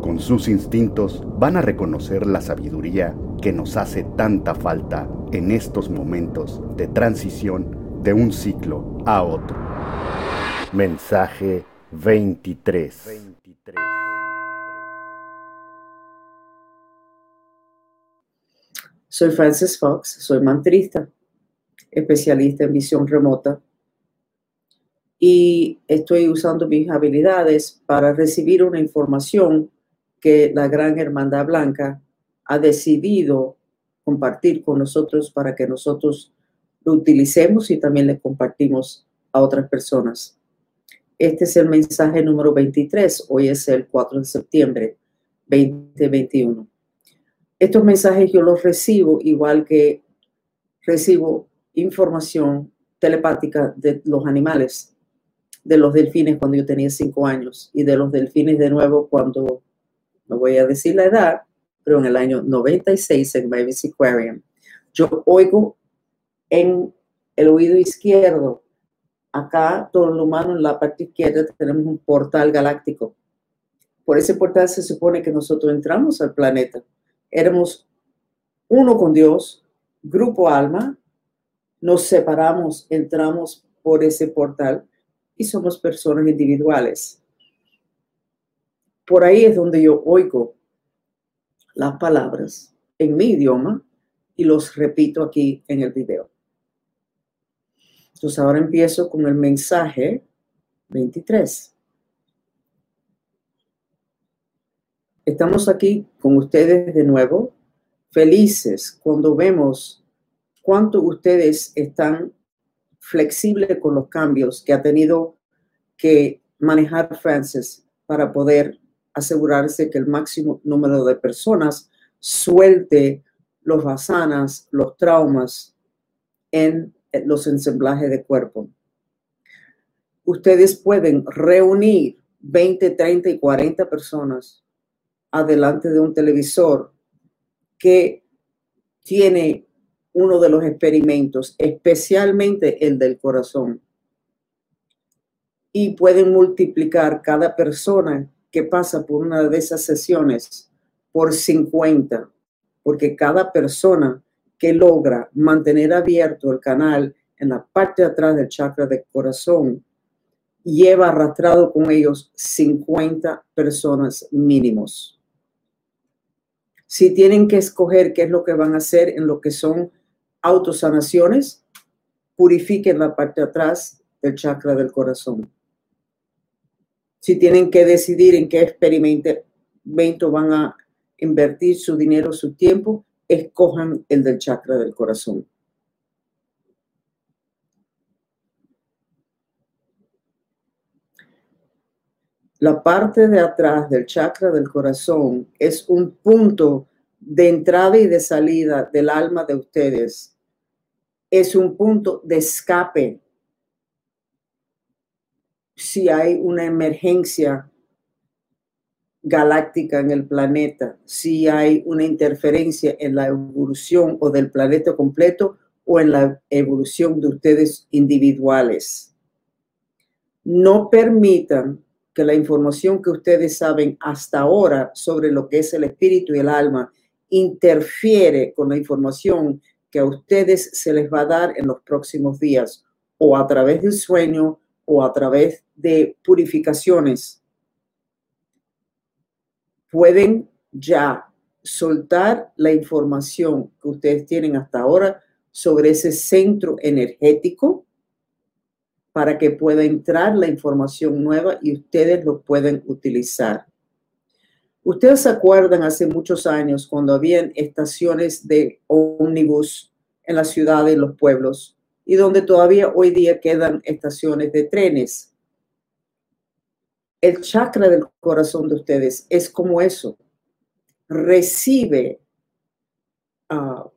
con sus instintos van a reconocer la sabiduría que nos hace tanta falta en estos momentos de transición de un ciclo a otro. Mensaje 23. Soy Francis Fox, soy mantrista, especialista en visión remota y estoy usando mis habilidades para recibir una información que la Gran Hermandad Blanca ha decidido compartir con nosotros para que nosotros lo utilicemos y también le compartimos a otras personas. Este es el mensaje número 23. Hoy es el 4 de septiembre 2021. Estos mensajes yo los recibo igual que recibo información telepática de los animales, de los delfines cuando yo tenía cinco años y de los delfines de nuevo cuando no voy a decir la edad, pero en el año 96 en Mavis Aquarium, yo oigo en el oído izquierdo, acá todo lo humano en la parte izquierda tenemos un portal galáctico. Por ese portal se supone que nosotros entramos al planeta. Éramos uno con Dios, grupo alma, nos separamos, entramos por ese portal y somos personas individuales. Por ahí es donde yo oigo las palabras en mi idioma y los repito aquí en el video. Entonces ahora empiezo con el mensaje 23. Estamos aquí con ustedes de nuevo, felices cuando vemos cuánto ustedes están flexibles con los cambios que ha tenido que manejar Francis para poder asegurarse que el máximo número de personas suelte los basanas, los traumas en los ensamblajes de cuerpo. Ustedes pueden reunir 20, 30 y 40 personas adelante de un televisor que tiene uno de los experimentos, especialmente el del corazón. Y pueden multiplicar cada persona que pasa por una de esas sesiones por 50, porque cada persona que logra mantener abierto el canal en la parte de atrás del chakra del corazón, lleva arrastrado con ellos 50 personas mínimos. Si tienen que escoger qué es lo que van a hacer en lo que son autosanaciones, purifiquen la parte de atrás del chakra del corazón si tienen que decidir en qué experimento van a invertir su dinero, su tiempo, escojan el del chakra del corazón. La parte de atrás del chakra del corazón es un punto de entrada y de salida del alma de ustedes. Es un punto de escape si hay una emergencia galáctica en el planeta, si hay una interferencia en la evolución o del planeta completo o en la evolución de ustedes individuales. No permitan que la información que ustedes saben hasta ahora sobre lo que es el espíritu y el alma interfiere con la información que a ustedes se les va a dar en los próximos días o a través del sueño o a través de purificaciones, pueden ya soltar la información que ustedes tienen hasta ahora sobre ese centro energético para que pueda entrar la información nueva y ustedes lo pueden utilizar. Ustedes se acuerdan hace muchos años cuando habían estaciones de ómnibus en las ciudades y los pueblos y donde todavía hoy día quedan estaciones de trenes. El chakra del corazón de ustedes es como eso. recibe ah,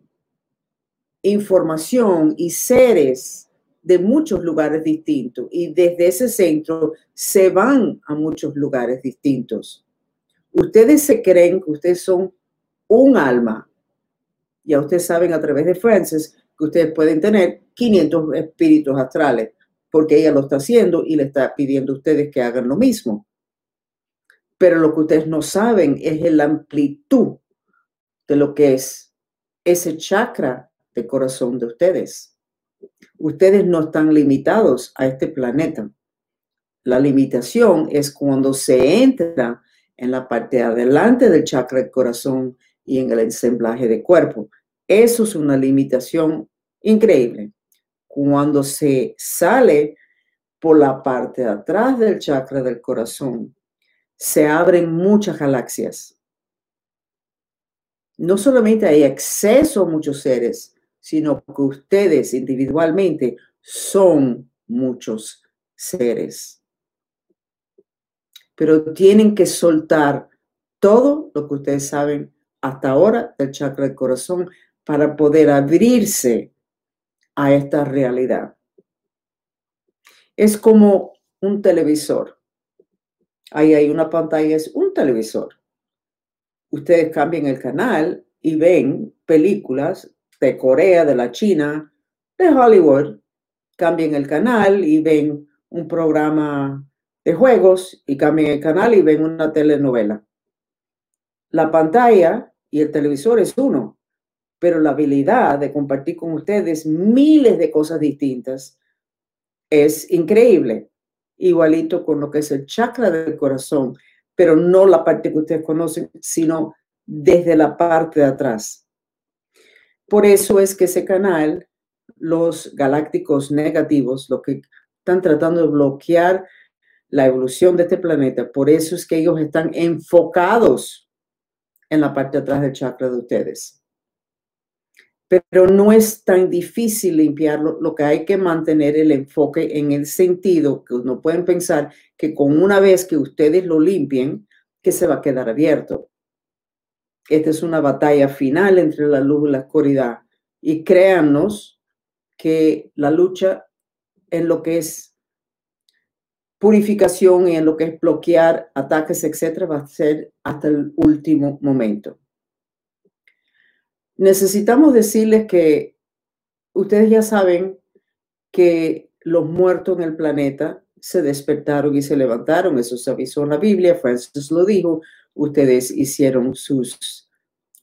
información y seres de muchos lugares distintos y desde ese centro se van a muchos lugares distintos. Ustedes se creen que ustedes son un alma. Ya ustedes saben a través de Francis que ustedes pueden tener 500 espíritus astrales porque ella lo está haciendo y le está pidiendo a ustedes que hagan lo mismo. Pero lo que ustedes no saben es la amplitud de lo que es ese chakra de corazón de ustedes. Ustedes no están limitados a este planeta. La limitación es cuando se entra en la parte de adelante del chakra del corazón y en el ensamblaje de cuerpo. Eso es una limitación increíble. Cuando se sale por la parte de atrás del chakra del corazón se abren muchas galaxias. No solamente hay acceso a muchos seres, sino que ustedes individualmente son muchos seres. Pero tienen que soltar todo lo que ustedes saben hasta ahora del chakra del corazón para poder abrirse a esta realidad. Es como un televisor. Ahí hay una pantalla, es un televisor. Ustedes cambian el canal y ven películas de Corea, de la China, de Hollywood. Cambian el canal y ven un programa de juegos y cambian el canal y ven una telenovela. La pantalla y el televisor es uno, pero la habilidad de compartir con ustedes miles de cosas distintas es increíble igualito con lo que es el chakra del corazón, pero no la parte que ustedes conocen, sino desde la parte de atrás. Por eso es que ese canal, los galácticos negativos, lo que están tratando de bloquear la evolución de este planeta, por eso es que ellos están enfocados en la parte de atrás del chakra de ustedes pero no es tan difícil limpiarlo. Lo que hay que mantener el enfoque en el sentido que no pueden pensar que con una vez que ustedes lo limpien, que se va a quedar abierto. Esta es una batalla final entre la luz y la oscuridad. Y créannos que la lucha en lo que es purificación y en lo que es bloquear ataques, etcétera, va a ser hasta el último momento necesitamos decirles que ustedes ya saben que los muertos en el planeta se despertaron y se levantaron. Eso se avisó en la Biblia, Francis lo dijo. Ustedes hicieron sus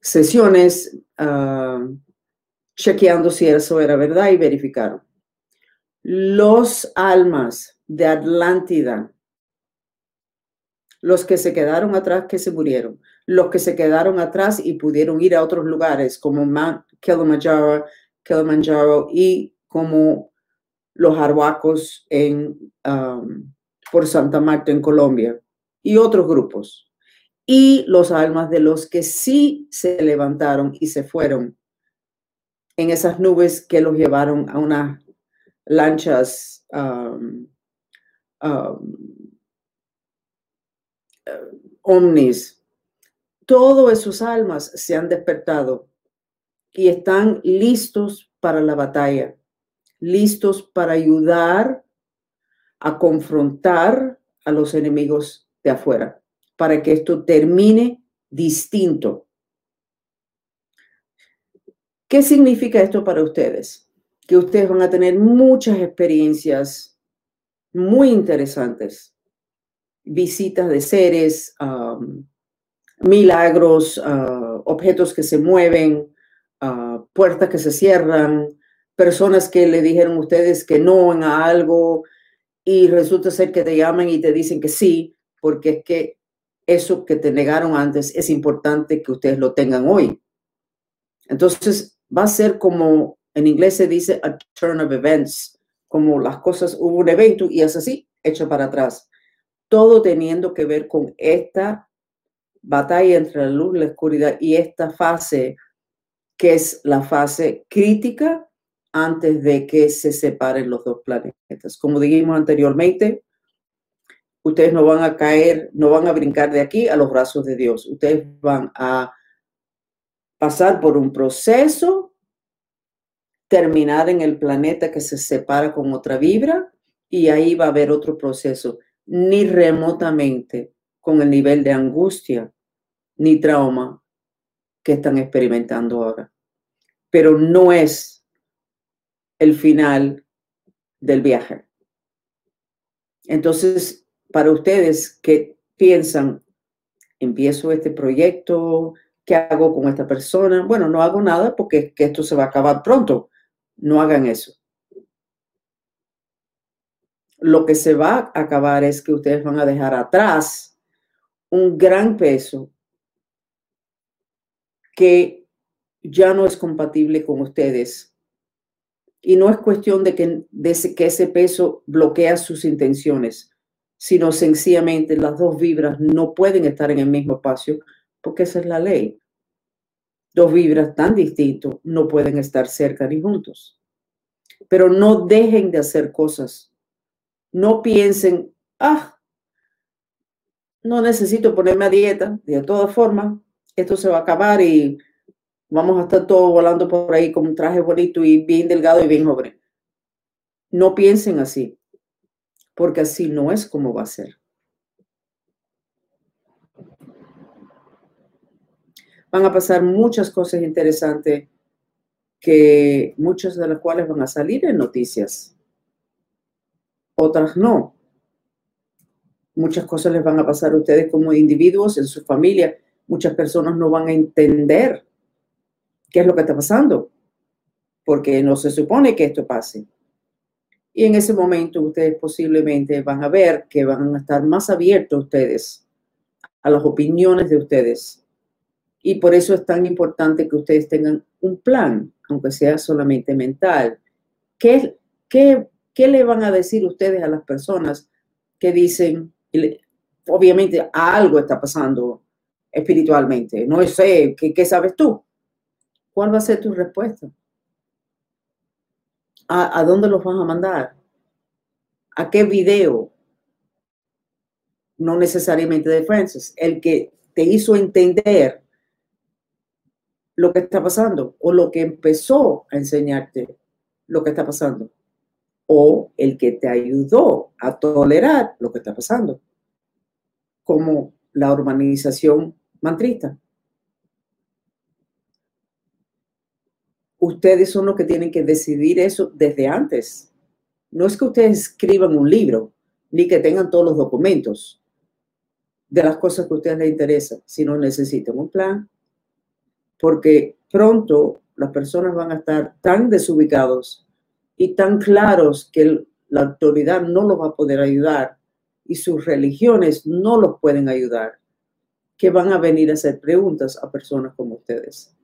sesiones ah, chequeando si eso era verdad y verificaron. Los almas de Atlántida, los que se quedaron atrás, que se murieron, los que se quedaron atrás y pudieron ir a otros lugares como Mount Kilimanjaro, Kilimanjaro y como los arhuacos en, um, por Santa Marta en Colombia y otros grupos. Y los almas de los que sí se levantaron y se fueron en esas nubes que los llevaron a unas lanchas um, um, uh, omnis todos esos almas se han despertado y están listos para la batalla, listos para ayudar a confrontar a los enemigos de afuera, para que esto termine distinto. ¿Qué significa esto para ustedes? Que ustedes van a tener muchas experiencias muy interesantes, visitas de seres, milagros, ah, objetos que se mueven, ah, puertas que se cierran, personas que le dijeron a ustedes que no en algo y resulta ser que te llaman y te dicen que sí, porque es que eso que te negaron antes es importante que ustedes lo tengan hoy. Entonces va a ser como en inglés se dice a turn of events, como las cosas, hubo un evento y es así, hecho para atrás. Todo teniendo que ver con esta batalla entre la luz y la oscuridad y esta fase que es la fase crítica antes de que se separen los dos planetas. Como dijimos anteriormente, ustedes no van a caer, no van a brincar de aquí a los brazos de Dios. Ustedes van a pasar por un proceso, terminar en el planeta que se separa con otra vibra y ahí va a haber otro proceso, ni remotamente con el nivel de angustia ni trauma que están experimentando ahora. Pero no es el final del viaje. Entonces, para ustedes que piensan, empiezo este proyecto, ¿qué hago con esta persona? Bueno, no hago nada porque que esto se va a acabar pronto. No hagan eso. Lo que se va a acabar es que ustedes van a dejar atrás un gran peso que ya no es compatible con ustedes. Y no es cuestión de que, de que ese peso bloquea sus intenciones, sino sencillamente las dos vibras no pueden estar en el mismo espacio porque esa es la ley. Dos vibras tan distintos no pueden estar cerca ni juntos. Pero no dejen de hacer cosas. No piensen, ah, no necesito ponerme a dieta. De todas formas, esto se va a acabar y vamos a estar todos volando por ahí con un traje bonito y bien delgado y bien joven. No piensen así, porque así no es como va a ser. Van a pasar muchas cosas interesantes que muchas de las cuales van a salir en noticias, otras no. Muchas cosas les van a pasar a ustedes como individuos, en su familia, muchas personas no van a entender qué es lo que está pasando, porque no se supone que esto pase. Y en ese momento ustedes posiblemente van a ver que van a estar más abiertos ustedes a las opiniones de ustedes. Y por eso es tan importante que ustedes tengan un plan, aunque sea solamente mental. ¿Qué, qué, qué le van a decir ustedes a las personas que dicen, obviamente algo está pasando espiritualmente. No sé, ¿qué, qué sabes tú? ¿Cuál va a ser tu respuesta? ¿A, ¿A, dónde los vas a mandar? ¿A qué video? No necesariamente de Francis, el que te hizo entender lo que está pasando o lo que empezó a enseñarte lo que está pasando o el que te ayudó a tolerar lo que está pasando, como la urbanización mantrista. Ustedes son los que tienen que decidir eso desde antes. No es que ustedes escriban un libro, ni que tengan todos los documentos de las cosas que a ustedes les interesan, sino necesitan un plan, porque pronto las personas van a estar tan desubicados y tan claros que la autoridad no los va a poder ayudar y sus religiones no los pueden ayudar que van a venir a hacer preguntas a personas como ustedes.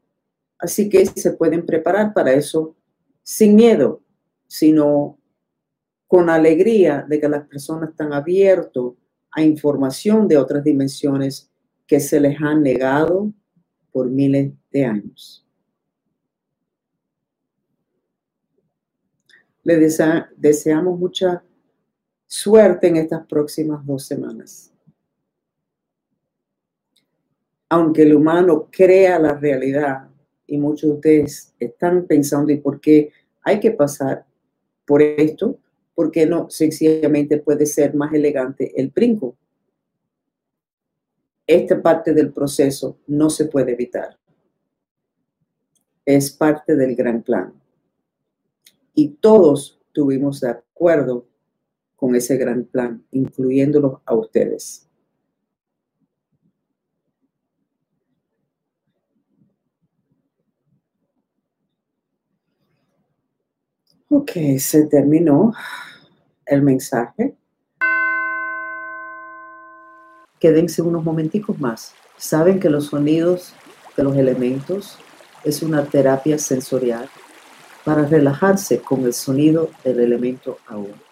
Así que se pueden preparar para eso sin miedo, sino con alegría de que las personas están abiertas a información de otras dimensiones que se les han negado por miles de años. Le deseamos mucha suerte en estas próximas dos semanas aunque el humano crea la realidad, y muchos de ustedes están pensando, ¿y por qué hay que pasar por esto? ¿Por qué no sencillamente puede ser más elegante el brinco? Esta parte del proceso no se puede evitar. Es parte del gran plan. Y todos tuvimos de acuerdo con ese gran plan, incluyéndolos a ustedes. Ok, se terminó el mensaje. Quédense unos momenticos más. Saben que los sonidos de los elementos es una terapia sensorial para relajarse con el sonido del elemento aún.